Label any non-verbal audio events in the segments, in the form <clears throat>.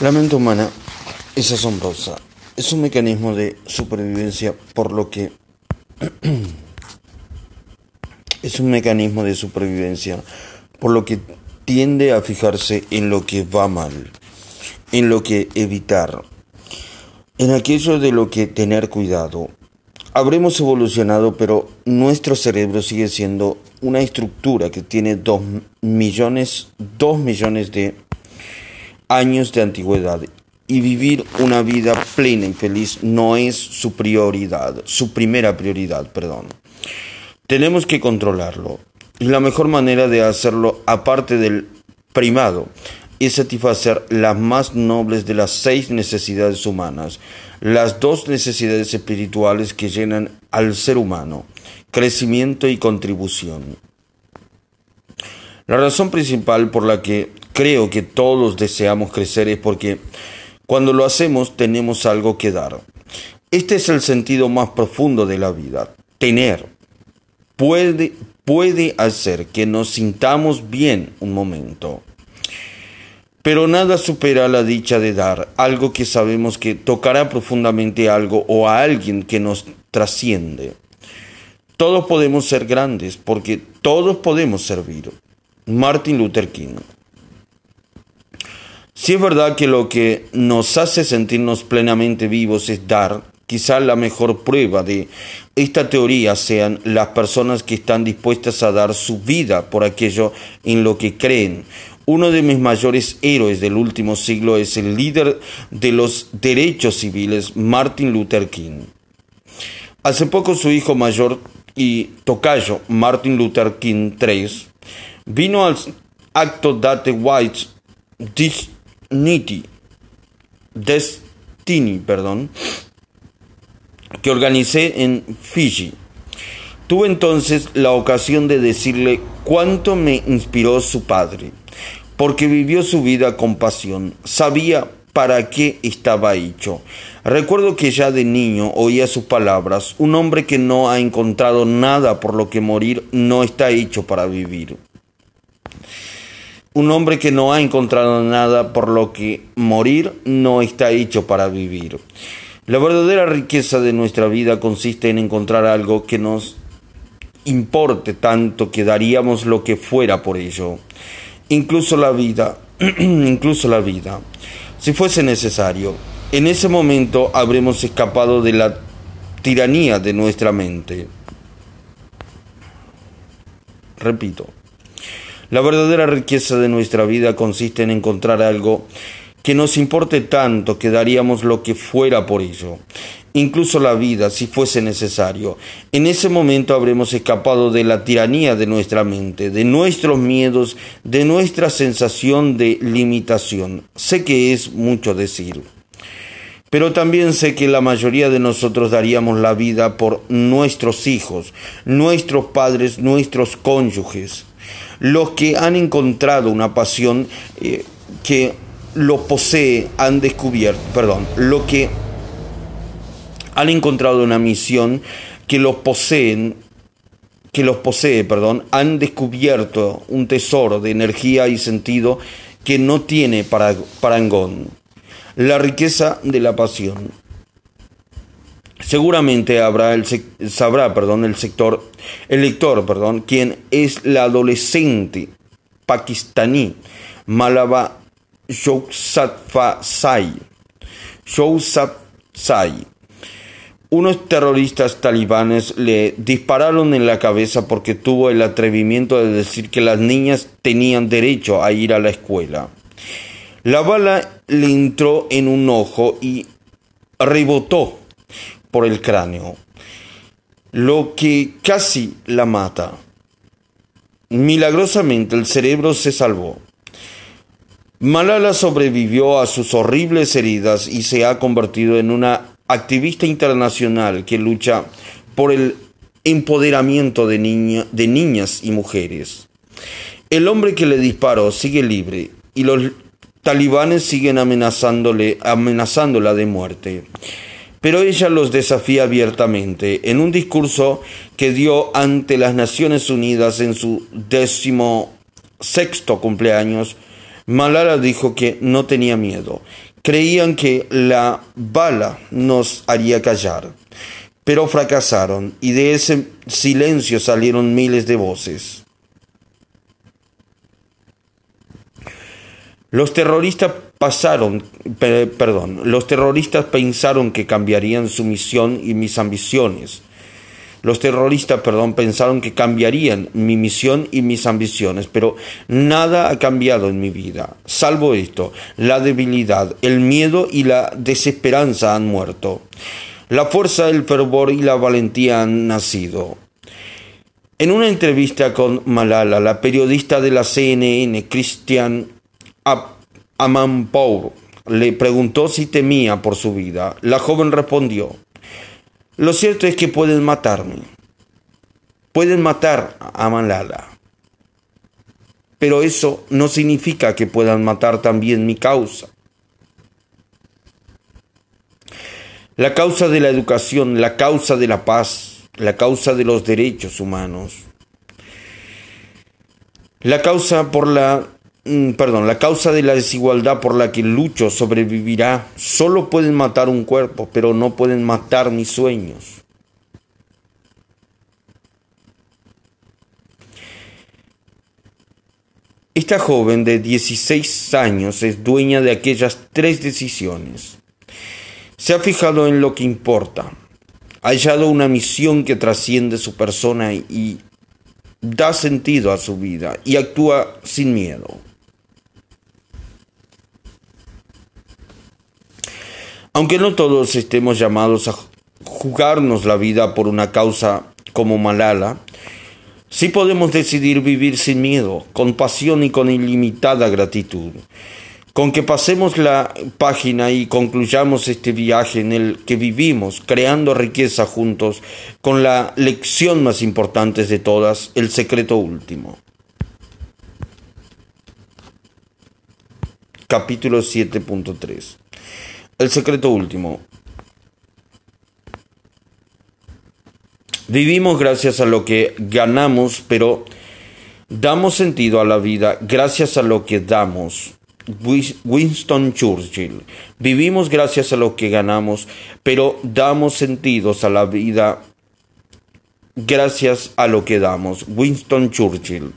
La mente humana es asombrosa. Es un mecanismo de supervivencia por lo que... <clears throat> es un mecanismo de supervivencia por lo que tiende a fijarse en lo que va mal, en lo que evitar, en aquello de lo que tener cuidado. Habremos evolucionado, pero nuestro cerebro sigue siendo una estructura que tiene dos millones, dos millones de años de antigüedad y vivir una vida plena y feliz no es su prioridad, su primera prioridad, perdón. Tenemos que controlarlo. Y la mejor manera de hacerlo, aparte del primado, es satisfacer las más nobles de las seis necesidades humanas, las dos necesidades espirituales que llenan al ser humano, crecimiento y contribución. La razón principal por la que creo que todos deseamos crecer es porque cuando lo hacemos tenemos algo que dar. Este es el sentido más profundo de la vida. Tener puede, puede hacer que nos sintamos bien un momento. Pero nada supera la dicha de dar, algo que sabemos que tocará profundamente algo o a alguien que nos trasciende. Todos podemos ser grandes porque todos podemos servir. Martin Luther King. Si es verdad que lo que nos hace sentirnos plenamente vivos es dar, quizá la mejor prueba de esta teoría sean las personas que están dispuestas a dar su vida por aquello en lo que creen. Uno de mis mayores héroes del último siglo es el líder de los derechos civiles, Martin Luther King. Hace poco su hijo mayor y tocayo, Martin Luther King III, vino al acto Date White Dignity, Destiny, perdón, que organicé en Fiji. Tuve entonces la ocasión de decirle cuánto me inspiró su padre, porque vivió su vida con pasión, sabía para qué estaba hecho. Recuerdo que ya de niño oía sus palabras, un hombre que no ha encontrado nada por lo que morir no está hecho para vivir. Un hombre que no ha encontrado nada por lo que morir no está hecho para vivir. La verdadera riqueza de nuestra vida consiste en encontrar algo que nos importe tanto que daríamos lo que fuera por ello. Incluso la vida, <clears throat> incluso la vida, si fuese necesario. En ese momento habremos escapado de la tiranía de nuestra mente. Repito. La verdadera riqueza de nuestra vida consiste en encontrar algo que nos importe tanto que daríamos lo que fuera por ello, incluso la vida si fuese necesario. En ese momento habremos escapado de la tiranía de nuestra mente, de nuestros miedos, de nuestra sensación de limitación. Sé que es mucho decir. Pero también sé que la mayoría de nosotros daríamos la vida por nuestros hijos, nuestros padres, nuestros cónyuges los que han encontrado una pasión eh, que lo posee, han descubierto, perdón, lo que han encontrado una misión que los poseen, que los posee, perdón, han descubierto un tesoro de energía y sentido que no tiene parangón. La riqueza de la pasión. Seguramente sabrá perdón, el, sector, el lector perdón, quien es la adolescente pakistaní Malaba Yousafzai. Yousafzai. Unos terroristas talibanes le dispararon en la cabeza porque tuvo el atrevimiento de decir que las niñas tenían derecho a ir a la escuela. La bala le entró en un ojo y rebotó por el cráneo, lo que casi la mata. Milagrosamente el cerebro se salvó. Malala sobrevivió a sus horribles heridas y se ha convertido en una activista internacional que lucha por el empoderamiento de, niñas y mujeres. El hombre que le disparó sigue libre y los talibanes siguen amenazándole, amenazándola de muerte pero ella los desafía abiertamente en un discurso que dio ante las Naciones Unidas en su décimo sexto cumpleaños. Malala dijo que no tenía miedo, Creían que la bala nos haría callar, pero fracasaron y de ese silencio salieron miles de voces. Los terroristas pasaron, perdón, los terroristas pensaron que cambiarían su misión y mis ambiciones. Los terroristas, perdón, pensaron que cambiarían mi misión y mis ambiciones, pero nada ha cambiado en mi vida, salvo esto, la debilidad, el miedo y la desesperanza han muerto. La fuerza, el fervor y la valentía han nacido. En una entrevista con Malala, la periodista de la CNN, Christian Amanpour, le preguntó si temía por su vida. La joven respondió, lo cierto es que pueden matarme. Pueden matar a Malala. Pero eso no significa que puedan matar también mi causa. La causa de la educación, la causa de la paz, la causa de los derechos humanos. La causa por la perdón, la causa de la desigualdad por la que lucho sobrevivirá. Solo pueden matar un cuerpo, pero no pueden matar mis sueños. Esta joven de 16 años es dueña de aquellas tres decisiones. Se ha fijado en lo que importa. Ha hallado una misión que trasciende su persona y da sentido a su vida y actúa sin miedo. Aunque no todos estemos llamados a jugarnos la vida por una causa como Malala, sí podemos decidir vivir sin miedo, con pasión y con ilimitada gratitud. Con que pasemos la página y concluyamos este viaje en el que vivimos, creando riqueza juntos, con la lección más importante de todas, el secreto último. Capítulo 7.3 el secreto último. Vivimos gracias a lo que ganamos, pero damos sentido a la vida gracias a lo que damos. Winston Churchill. Vivimos gracias a lo que ganamos, pero damos sentidos a la vida gracias a lo que damos. Winston Churchill.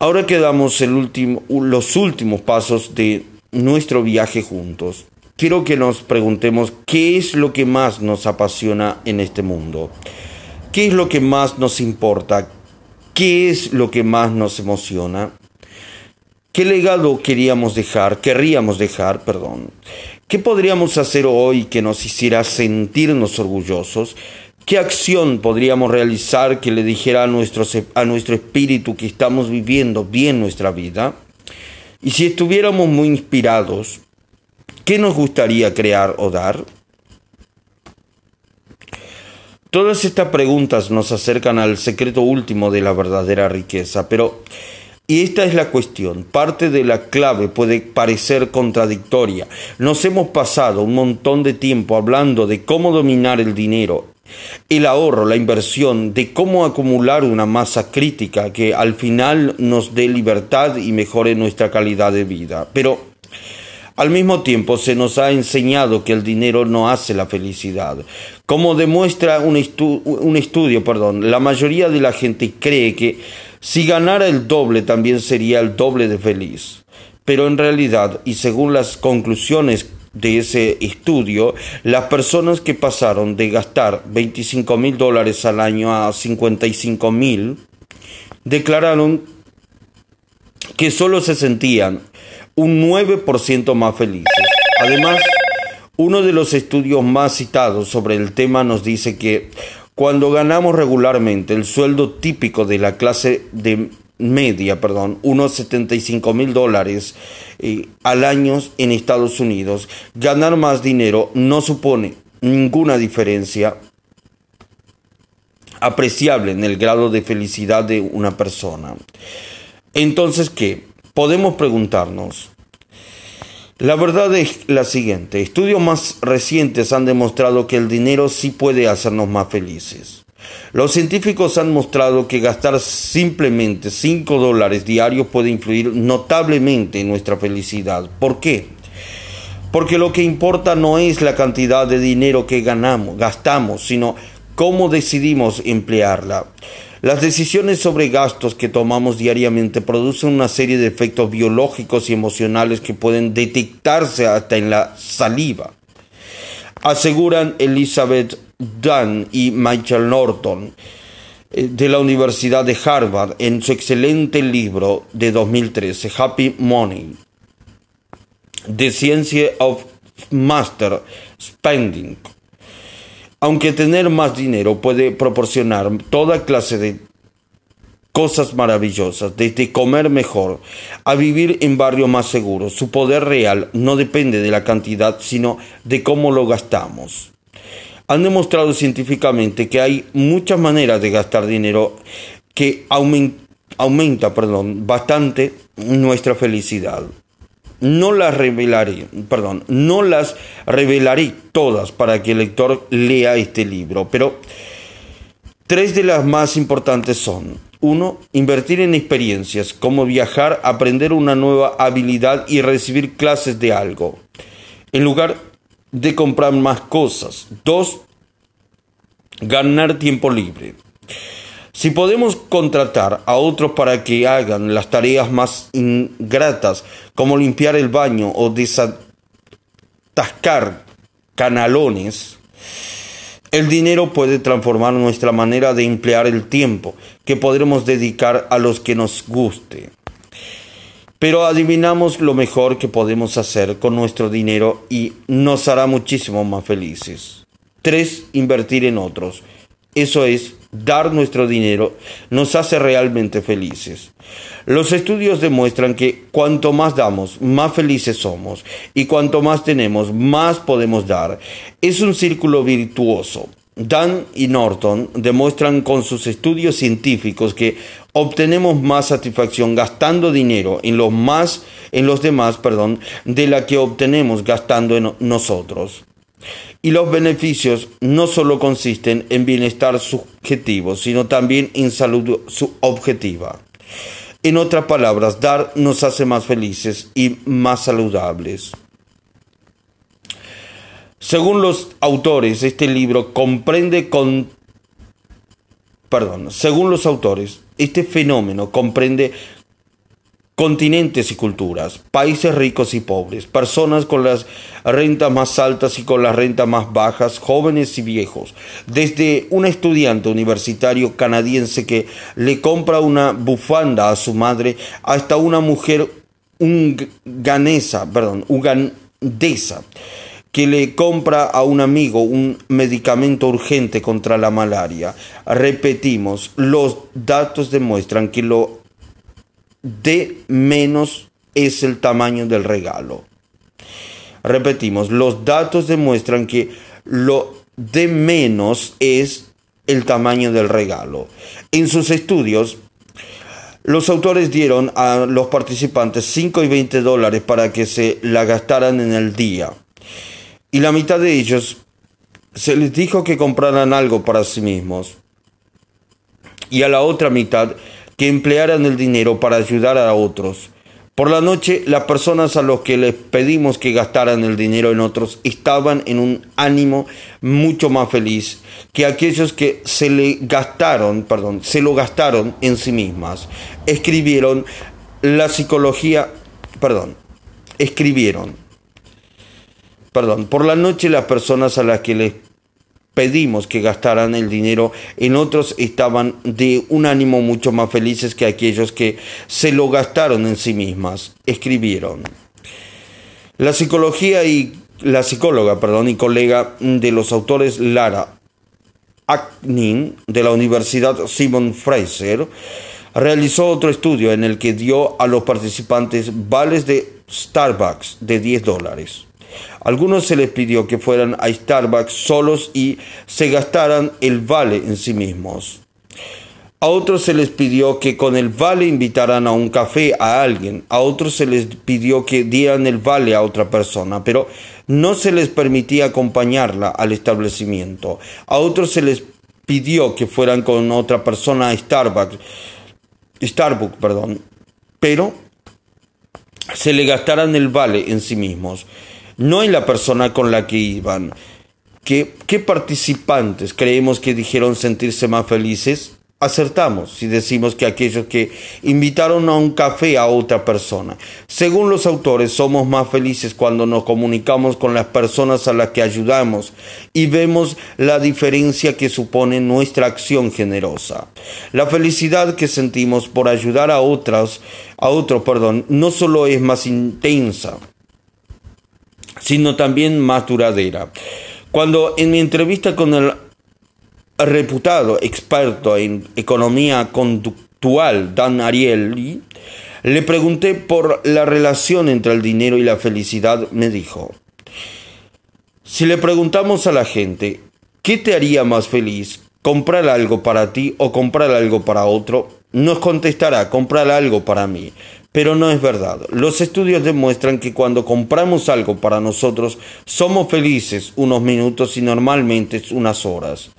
Ahora quedamos el último, los últimos pasos de nuestro viaje juntos, quiero que nos preguntemos qué es lo que más nos apasiona en este mundo, qué es lo que más nos importa, qué es lo que más nos emociona, qué legado queríamos dejar, querríamos dejar, perdón, qué podríamos hacer hoy que nos hiciera sentirnos orgullosos, ¿Qué acción podríamos realizar que le dijera a nuestro, a nuestro espíritu que estamos viviendo bien nuestra vida? Y si estuviéramos muy inspirados, ¿qué nos gustaría crear o dar? Todas estas preguntas nos acercan al secreto último de la verdadera riqueza, pero, y esta es la cuestión, parte de la clave puede parecer contradictoria. Nos hemos pasado un montón de tiempo hablando de cómo dominar el dinero, el ahorro, la inversión, de cómo acumular una masa crítica que al final nos dé libertad y mejore nuestra calidad de vida. Pero al mismo tiempo se nos ha enseñado que el dinero no hace la felicidad. Como demuestra un, estudio, perdón, la mayoría de la gente cree que si ganara el doble también sería el doble de feliz. Pero en realidad, y según las conclusiones de ese estudio, las personas que pasaron de gastar 25 mil dólares al año a 55 mil, declararon que solo se sentían un 9% más felices. Además, uno de los estudios más citados sobre el tema nos dice que cuando ganamos regularmente el sueldo típico de la clase de media, perdón, unos 75 mil dólares eh, al año en Estados Unidos, ganar más dinero no supone ninguna diferencia apreciable en el grado de felicidad de una persona. Entonces, ¿qué? Podemos preguntarnos. La verdad es la siguiente, estudios más recientes han demostrado que el dinero sí puede hacernos más felices. Los científicos han mostrado que gastar simplemente 5 dólares diarios puede influir notablemente en nuestra felicidad. ¿Por qué? Porque lo que importa no es la cantidad de dinero que ganamos, gastamos, sino cómo decidimos emplearla. Las decisiones sobre gastos que tomamos diariamente producen una serie de efectos biológicos y emocionales que pueden detectarse hasta en la saliva. Aseguran Elizabeth Dunn y Michael Norton eh, de la Universidad de Harvard en su excelente libro de 2013, Happy Money. The Science of Master Spending. Aunque tener más dinero puede proporcionar toda clase de cosas maravillosas, desde comer mejor a vivir en barrios más seguros, su poder real no depende de la cantidad, sino de cómo lo gastamos. Han demostrado científicamente que hay muchas maneras de gastar dinero que aumenta, perdón, bastante nuestra felicidad. No las revelaré, perdón, no las revelaré todas para que el lector lea este libro, pero tres de las más importantes son uno, Invertir en experiencias, como viajar, aprender una nueva habilidad y recibir clases de algo, en lugar de comprar más cosas. Dos, Ganar tiempo libre. Si podemos contratar a otros para que hagan las tareas más ingratas, como limpiar el baño o desatascar canalones, el dinero puede transformar nuestra manera de emplear el tiempo que podremos dedicar a los que nos guste. Pero adivinamos lo mejor que podemos hacer con nuestro dinero y nos hará muchísimo más felices. 3. Invertir en otros. Eso es dar nuestro dinero nos hace realmente felices. Los estudios demuestran que cuanto más damos, más felices somos y cuanto más tenemos, más podemos dar. Es un círculo virtuoso. Dan y Norton demuestran con sus estudios científicos que obtenemos más satisfacción gastando dinero en los más en los demás, perdón, de la que obtenemos gastando en nosotros. Y los beneficios no solo consisten en bienestar subjetivo, sino también en salud objetiva. En otras palabras, dar nos hace más felices y más saludables. Según los autores, este libro comprende con perdón, según los autores, este fenómeno comprende continentes y culturas, países ricos y pobres, personas con las rentas más altas y con las rentas más bajas, jóvenes y viejos, desde un estudiante universitario canadiense que le compra una bufanda a su madre hasta una mujer perdón, ugandesa que le compra a un amigo un medicamento urgente contra la malaria. Repetimos, los datos demuestran que lo de menos es el tamaño del regalo. Repetimos, los datos demuestran que lo de menos es el tamaño del regalo. En sus estudios, los autores dieron a los participantes 5 y 20 dólares para que se la gastaran en el día. Y la mitad de ellos se les dijo que compraran algo para sí mismos. Y a la otra mitad que emplearan el dinero para ayudar a otros. Por la noche, las personas a los que les pedimos que gastaran el dinero en otros estaban en un ánimo mucho más feliz que aquellos que se le gastaron, perdón, se lo gastaron en sí mismas. Escribieron la psicología, perdón, escribieron, perdón, por la noche las personas a las que les pedimos que gastaran el dinero en otros estaban de un ánimo mucho más felices que aquellos que se lo gastaron en sí mismas, escribieron. La psicología y la psicóloga, perdón, y colega de los autores Lara Aknin de la Universidad Simon Fraser realizó otro estudio en el que dio a los participantes vales de Starbucks de 10 dólares. Algunos se les pidió que fueran a Starbucks solos y se gastaran el vale en sí mismos. A otros se les pidió que con el vale invitaran a un café a alguien. A otros se les pidió que dieran el vale a otra persona, pero no se les permitía acompañarla al establecimiento. A otros se les pidió que fueran con otra persona a Starbucks, Starbucks, perdón, pero se le gastaran el vale en sí mismos. No en la persona con la que iban. ¿Qué, qué participantes creemos que dijeron sentirse más felices? acertamos si decimos que aquellos que invitaron a un café a otra persona. Según los autores, somos más felices cuando nos comunicamos con las personas a las que ayudamos y vemos la diferencia que supone nuestra acción generosa. La felicidad que sentimos por ayudar a otros, a otro, perdón, no solo es más intensa, sino también más duradera. Cuando en mi entrevista con el reputado experto en economía conductual, Dan Ariely, le pregunté por la relación entre el dinero y la felicidad, me dijo, si le preguntamos a la gente, ¿qué te haría más feliz? ¿Comprar algo para ti o comprar algo para otro? Nos contestará, comprar algo para mí. Pero no es verdad. Los estudios demuestran que cuando compramos algo para nosotros, somos felices unos minutos y normalmente unas horas.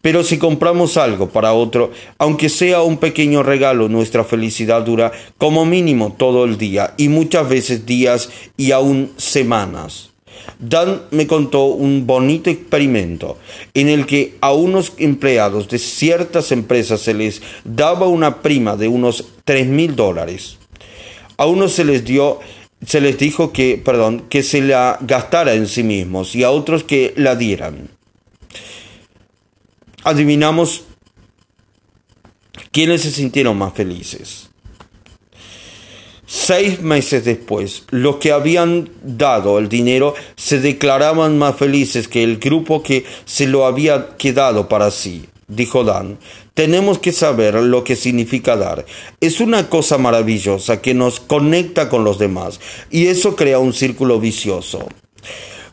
Pero si compramos algo para otro, aunque sea un pequeño regalo, nuestra felicidad dura como mínimo todo el día y muchas veces días y aún semanas. Dan me contó un bonito experimento en el que a unos empleados de ciertas empresas se les daba una prima de unos tres mil dólares. A unos se les dio se les dijo que, perdón, que se la gastara en sí mismos y a otros que la dieran adivinamos quiénes se sintieron más felices. Seis meses después, los que habían dado el dinero se declaraban más felices que el grupo que se lo había quedado para sí. Dijo Dan, tenemos que saber lo que significa dar. Es una cosa maravillosa que nos conecta con los demás y eso crea un círculo vicioso.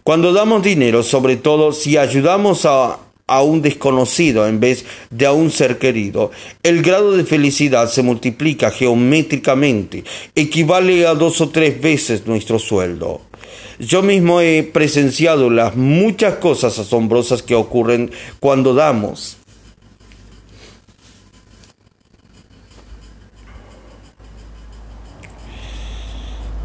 Cuando damos dinero, sobre todo si ayudamos a a un desconocido en vez de a un ser querido. El grado de felicidad se multiplica geométricamente, equivale a dos o tres veces nuestro sueldo. Yo mismo he presenciado las muchas cosas asombrosas que ocurren cuando damos.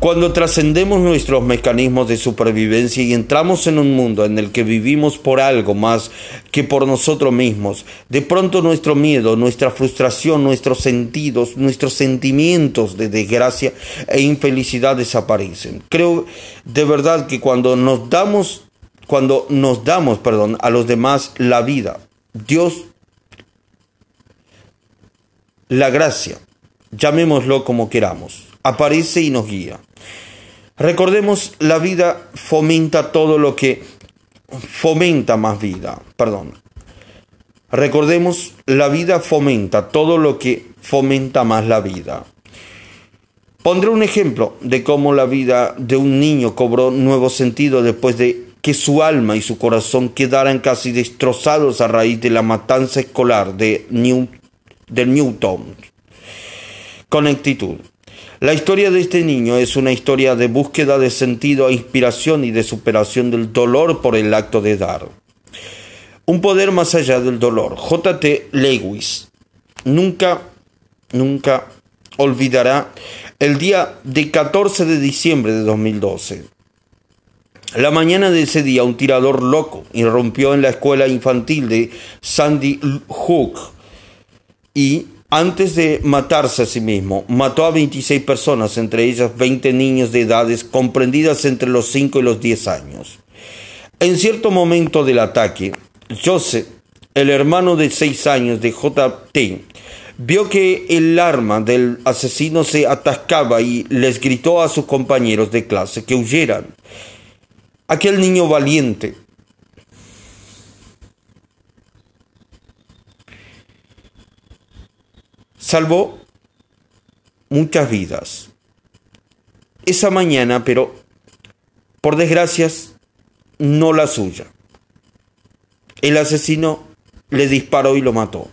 Cuando trascendemos nuestros mecanismos de supervivencia y entramos en un mundo en el que vivimos por algo más que por nosotros mismos, de pronto nuestro miedo, nuestra frustración, nuestros sentidos, nuestros sentimientos de desgracia e infelicidad desaparecen. Creo de verdad que cuando nos damos, cuando nos damos, perdón, a los demás la vida, Dios, la gracia, llamémoslo como queramos, aparece y nos guía. Recordemos, la vida fomenta todo lo que fomenta más vida, perdón. Recordemos, la vida fomenta todo lo que fomenta más la vida. Pondré un ejemplo de cómo la vida de un niño cobró nuevo sentido después de que su alma y su corazón quedaran casi destrozados a raíz de la matanza escolar de, New, Newton. Conectitud. La historia de este niño es una historia de búsqueda de sentido, e inspiración y de superación del dolor por el acto de dar. Un poder más allá del dolor. J.T. Lewis nunca, nunca olvidará el día de 14 de diciembre de 2012. La mañana de ese día un tirador loco irrumpió en la escuela infantil de Sandy Hook y antes de matarse a sí mismo, mató a 26 personas, entre ellas 20 niños de edades comprendidas entre los 5 y los 10 años. En cierto momento del ataque, Joseph, el hermano de 6 años de JT, vio que el arma del asesino se atascaba y les gritó a sus compañeros de clase que huyeran. Aquel niño valiente salvó muchas vidas. Esa mañana, pero por desgracias, no la suya. El asesino le disparó y lo mató.